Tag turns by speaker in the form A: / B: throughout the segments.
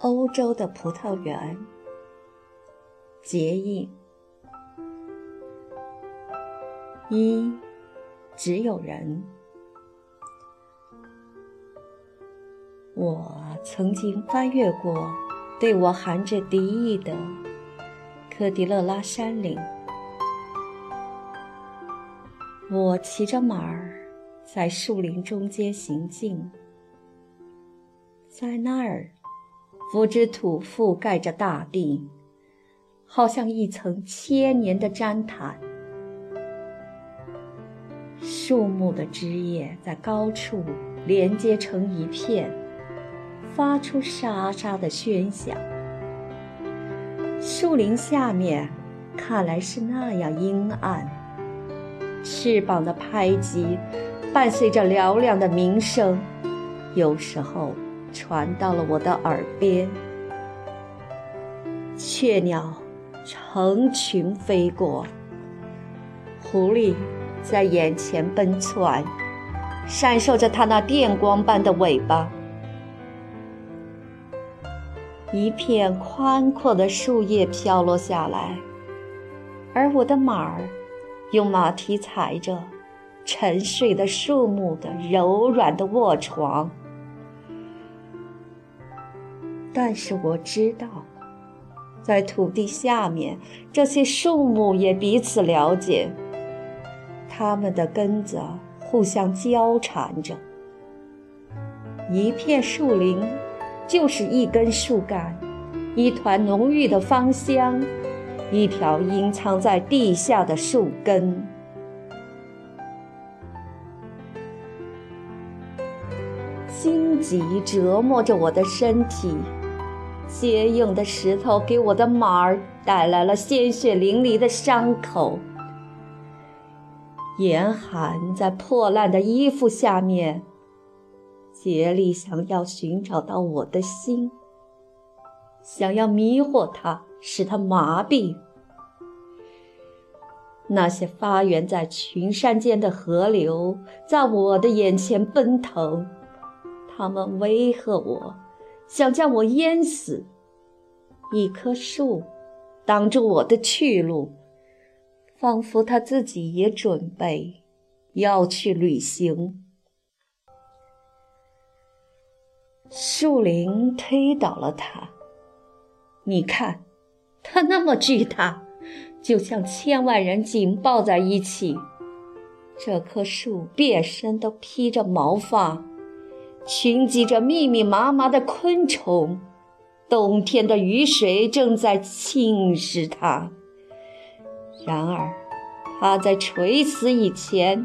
A: 欧洲的葡萄园，结印一，只有人。我曾经翻越过对我含着敌意的科迪勒拉山岭，我骑着马儿在树林中间行进，在那儿。腐殖土覆盖着大地，好像一层千年的毡毯。树木的枝叶在高处连接成一片，发出沙沙的喧响。树林下面看来是那样阴暗，翅膀的拍击伴随着嘹亮的鸣声，有时候。传到了我的耳边，雀鸟成群飞过，狐狸在眼前奔窜，闪烁着它那电光般的尾巴。一片宽阔的树叶飘落下来，而我的马儿用马蹄踩着沉睡的树木的柔软的卧床。但是我知道，在土地下面，这些树木也彼此了解，它们的根子互相交缠着。一片树林，就是一根树干，一团浓郁的芳香，一条隐藏在地下的树根。荆棘折磨着我的身体。坚硬的石头给我的马儿带来了鲜血淋漓的伤口，严寒在破烂的衣服下面竭力想要寻找到我的心，想要迷惑它，使它麻痹。那些发源在群山间的河流在我的眼前奔腾，他们威吓我。想将我淹死，一棵树挡住我的去路，仿佛他自己也准备要去旅行。树林推倒了他，你看，它那么巨大，就像千万人紧抱在一起。这棵树遍身都披着毛发。群集着密密麻麻的昆虫，冬天的雨水正在侵蚀它。然而，它在垂死以前，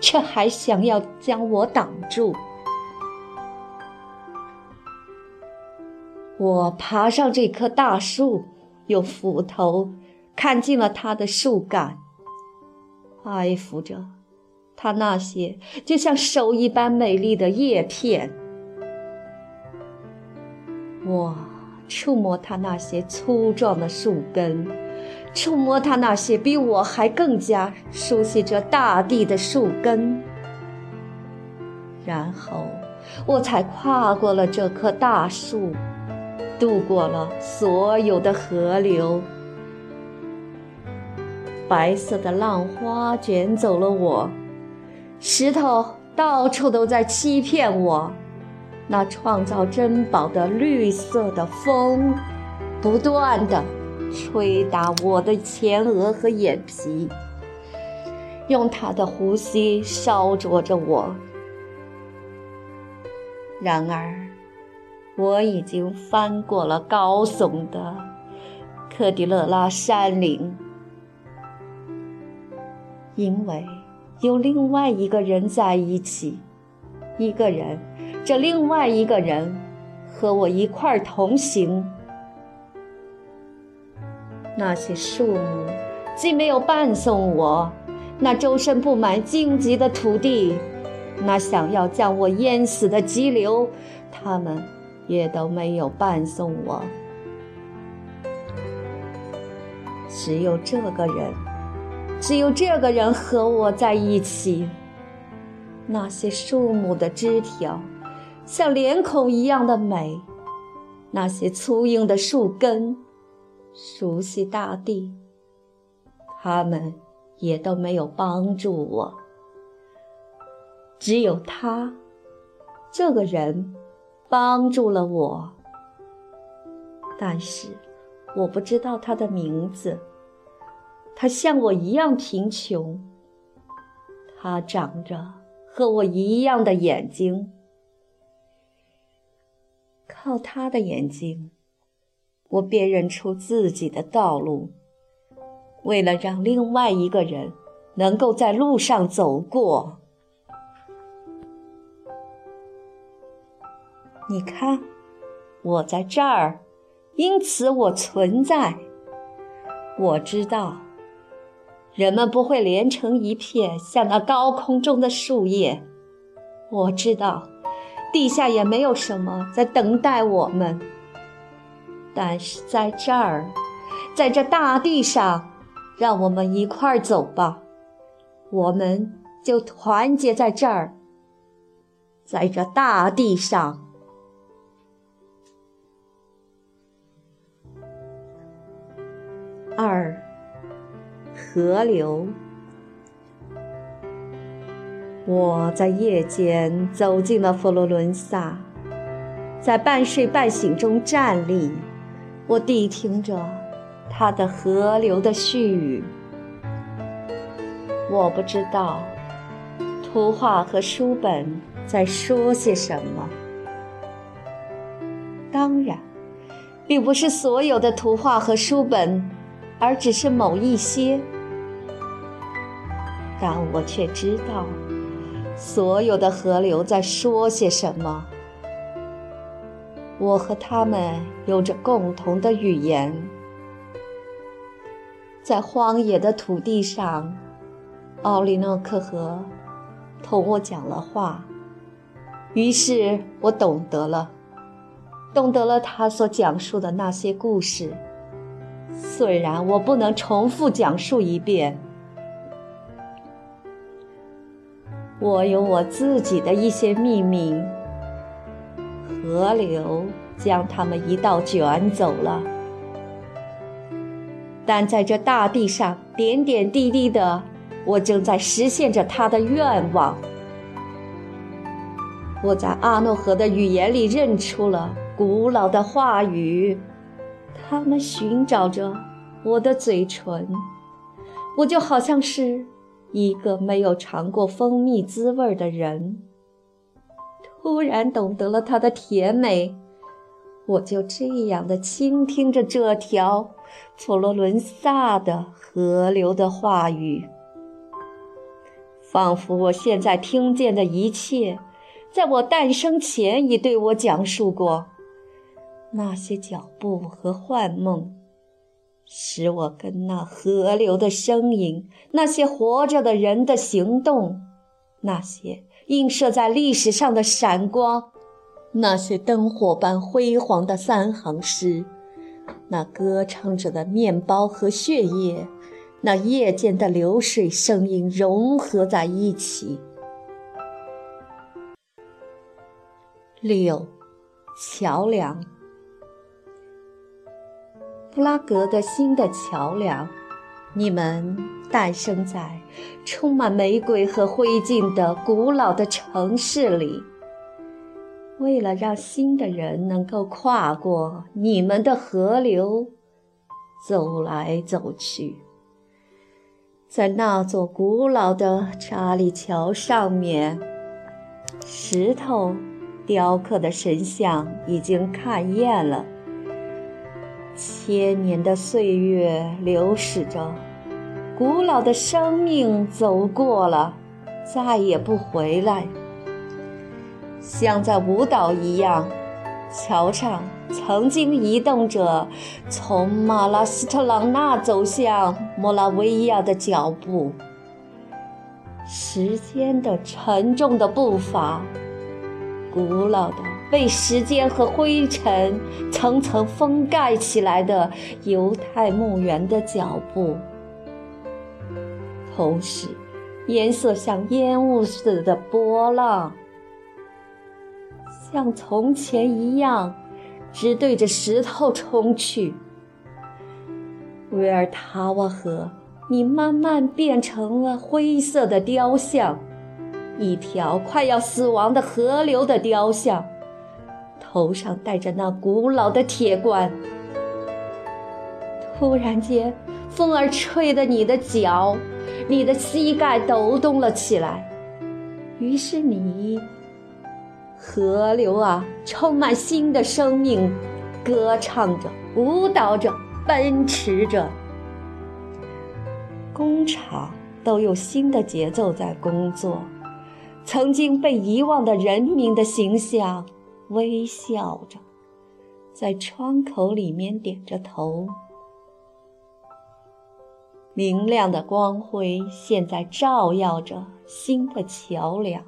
A: 却还想要将我挡住。我爬上这棵大树，用斧头砍进了它的树干，爱抚着。它那些就像手一般美丽的叶片，我触摸它那些粗壮的树根，触摸它那些比我还更加熟悉这大地的树根，然后我才跨过了这棵大树，渡过了所有的河流。白色的浪花卷走了我。石头到处都在欺骗我，那创造珍宝的绿色的风，不断的吹打我的前额和眼皮，用它的呼吸烧灼着我。然而，我已经翻过了高耸的科迪勒拉山岭，因为。有另外一个人在一起，一个人，这另外一个人和我一块同行。那些树木既没有伴送我，那周身布满荆棘的土地，那想要将我淹死的急流，他们也都没有伴送我。只有这个人，只有这个人和我在一起。那些树木的枝条，像脸孔一样的美；那些粗硬的树根，熟悉大地。他们也都没有帮助我，只有他，这个人，帮助了我。但是，我不知道他的名字。他像我一样贫穷。他长着和我一样的眼睛。靠他的眼睛，我辨认出自己的道路。为了让另外一个人能够在路上走过，你看，我在这儿。因此，我存在。我知道，人们不会连成一片，像那高空中的树叶。我知道，地下也没有什么在等待我们。但是，在这儿，在这大地上，让我们一块走吧。我们就团结在这儿，在这大地上。二，河流。我在夜间走进了佛罗伦萨，在半睡半醒中站立，我谛听着它的河流的絮语。我不知道图画和书本在说些什么，当然，并不是所有的图画和书本。而只是某一些，但我却知道，所有的河流在说些什么。我和他们有着共同的语言，在荒野的土地上，奥利诺克河同我讲了话，于是我懂得了，懂得了他所讲述的那些故事。虽然我不能重复讲述一遍，我有我自己的一些秘密。河流将它们一道卷走了，但在这大地上点点滴滴的，我正在实现着他的愿望。我在阿诺河的语言里认出了古老的话语。他们寻找着我的嘴唇，我就好像是一个没有尝过蜂蜜滋味的人，突然懂得了它的甜美。我就这样的倾听着这条佛罗伦萨的河流的话语，仿佛我现在听见的一切，在我诞生前已对我讲述过。那些脚步和幻梦，使我跟那河流的声音、那些活着的人的行动、那些映射在历史上的闪光、那些灯火般辉煌的三行诗、那歌唱着的面包和血液、那夜间的流水声音融合在一起。六，桥梁。布拉格的新的桥梁，你们诞生在充满玫瑰和灰烬的古老的城市里。为了让新的人能够跨过你们的河流，走来走去，在那座古老的查理桥上面，石头雕刻的神像已经看厌了。千年的岁月流逝着，古老的生命走过了，再也不回来。像在舞蹈一样，桥上曾经移动着从马拉斯特朗纳走向莫拉维亚的脚步。时间的沉重的步伐，古老的。被时间和灰尘层层封盖起来的犹太墓园的脚步，同时，颜色像烟雾似的波浪，像从前一样，直对着石头冲去。维尔塔瓦河，你慢慢变成了灰色的雕像，一条快要死亡的河流的雕像。头上戴着那古老的铁冠，突然间，风儿吹得你的脚、你的膝盖抖动了起来。于是你，河流啊，充满新的生命，歌唱着，舞蹈着，奔驰着。工厂都有新的节奏在工作，曾经被遗忘的人民的形象。微笑着，在窗口里面点着头。明亮的光辉现在照耀着新的桥梁，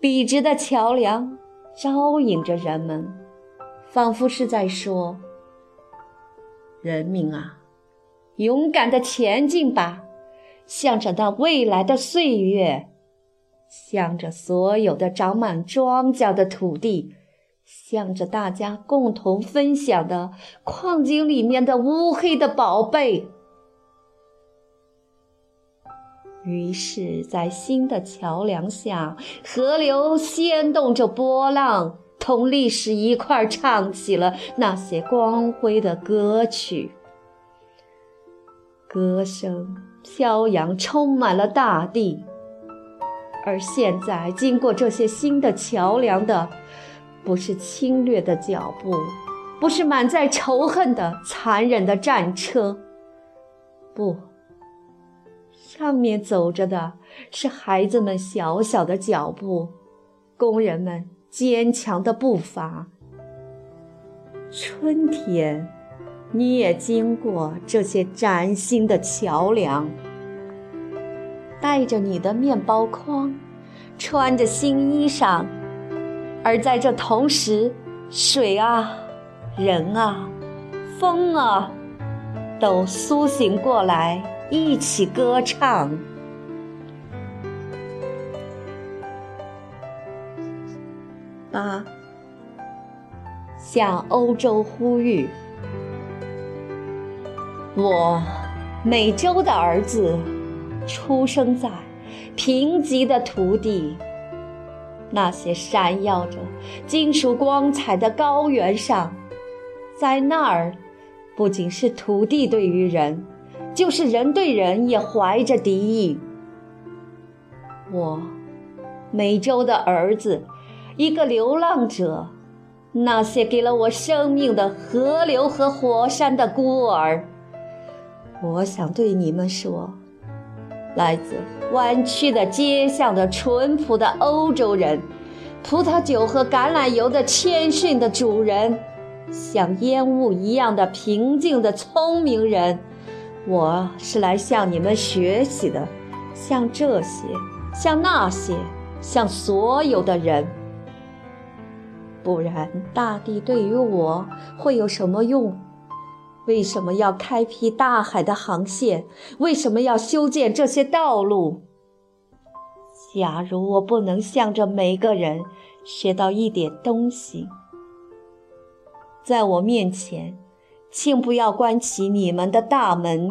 A: 笔直的桥梁招引着人们，仿佛是在说：“人民啊，勇敢的前进吧，向着那未来的岁月。”向着所有的长满庄稼的土地，向着大家共同分享的矿井里面的乌黑的宝贝。于是，在新的桥梁下，河流掀动着波浪，同历史一块唱起了那些光辉的歌曲。歌声飘扬，充满了大地。而现在，经过这些新的桥梁的，不是侵略的脚步，不是满载仇恨的残忍的战车，不，上面走着的是孩子们小小的脚步，工人们坚强的步伐。春天，你也经过这些崭新的桥梁。带着你的面包筐，穿着新衣裳，而在这同时，水啊，人啊，风啊，都苏醒过来，一起歌唱。八，向欧洲呼吁，我美洲的儿子。出生在贫瘠的土地，那些闪耀着金属光彩的高原上，在那儿，不仅是土地对于人，就是人对人也怀着敌意。我，美洲的儿子，一个流浪者，那些给了我生命的河流和火山的孤儿，我想对你们说。来自弯曲的街巷的淳朴的欧洲人，葡萄酒和橄榄油的谦逊的主人，像烟雾一样的平静的聪明人，我是来向你们学习的，像这些，像那些，像所有的人。不然，大地对于我会有什么用？为什么要开辟大海的航线？为什么要修建这些道路？假如我不能向着每个人学到一点东西，在我面前，请不要关起你们的大门，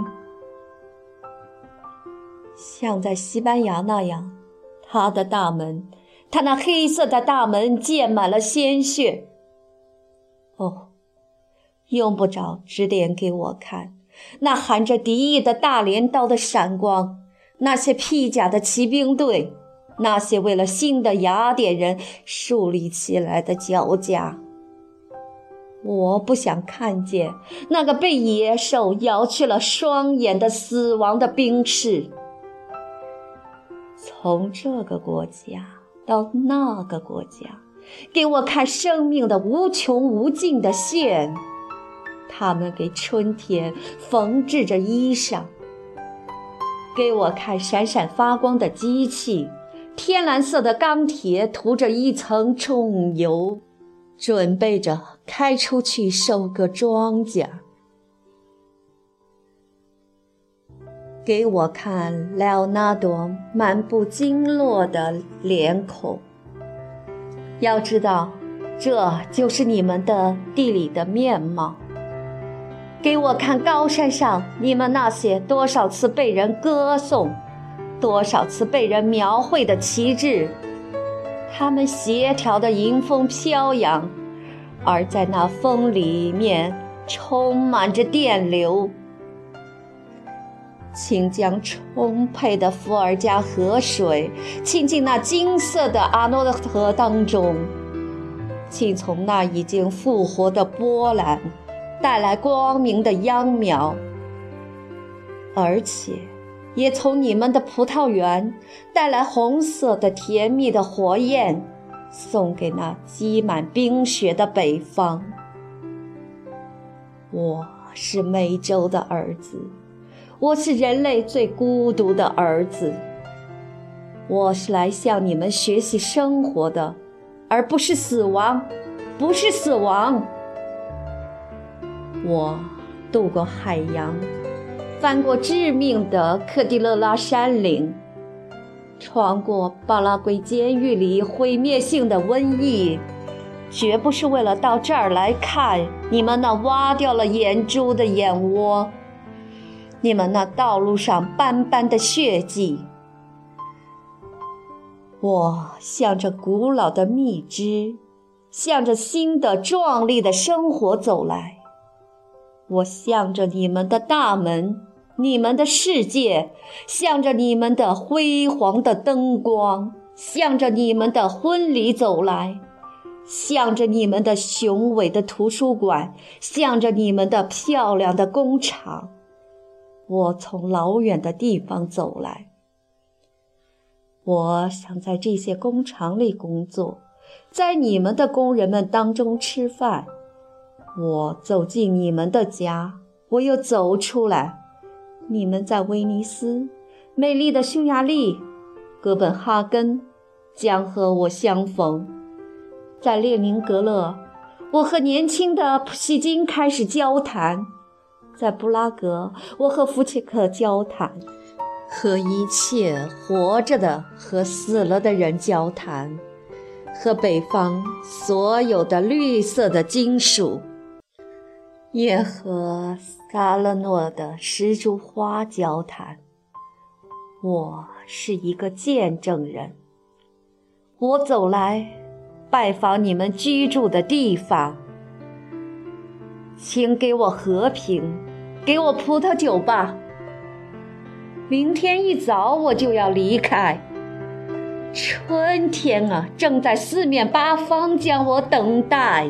A: 像在西班牙那样，他的大门，他那黑色的大门溅满了鲜血。哦。用不着指点给我看，那含着敌意的大镰刀的闪光，那些披甲的骑兵队，那些为了新的雅典人树立起来的脚架。我不想看见那个被野兽咬去了双眼的死亡的兵士。从这个国家到那个国家，给我看生命的无穷无尽的线。他们给春天缝制着衣裳，给我看闪闪发光的机器，天蓝色的钢铁涂着一层重油，准备着开出去收割庄稼。给我看莱奥纳多满不经络的脸孔。要知道，这就是你们的地理的面貌。给我看高山上你们那些多少次被人歌颂、多少次被人描绘的旗帜，它们协调的迎风飘扬，而在那风里面充满着电流。请将充沛的伏尔加河水倾进那金色的阿诺德河当中，请从那已经复活的波澜带来光明的秧苗，而且也从你们的葡萄园带来红色的甜蜜的火焰，送给那积满冰雪的北方。我是美洲的儿子。我是人类最孤独的儿子。我是来向你们学习生活的，而不是死亡，不是死亡。我渡过海洋，翻过致命的科迪勒拉山岭，穿过巴拉圭监狱里毁灭性的瘟疫，绝不是为了到这儿来看你们那挖掉了眼珠的眼窝。你们那道路上斑斑的血迹，我向着古老的蜜汁，向着新的壮丽的生活走来。我向着你们的大门，你们的世界，向着你们的辉煌的灯光，向着你们的婚礼走来，向着你们的雄伟的图书馆，向着你们的漂亮的工厂。我从老远的地方走来，我想在这些工厂里工作，在你们的工人们当中吃饭。我走进你们的家，我又走出来。你们在威尼斯、美丽的匈牙利、哥本哈根将和我相逢，在列宁格勒，我和年轻的普希金开始交谈。在布拉格，我和福切克交谈，和一切活着的和死了的人交谈，和北方所有的绿色的金属，也和萨勒诺的石竹花交谈。我是一个见证人，我走来拜访你们居住的地方，请给我和平。给我葡萄酒吧。明天一早我就要离开。春天啊，正在四面八方将我等待。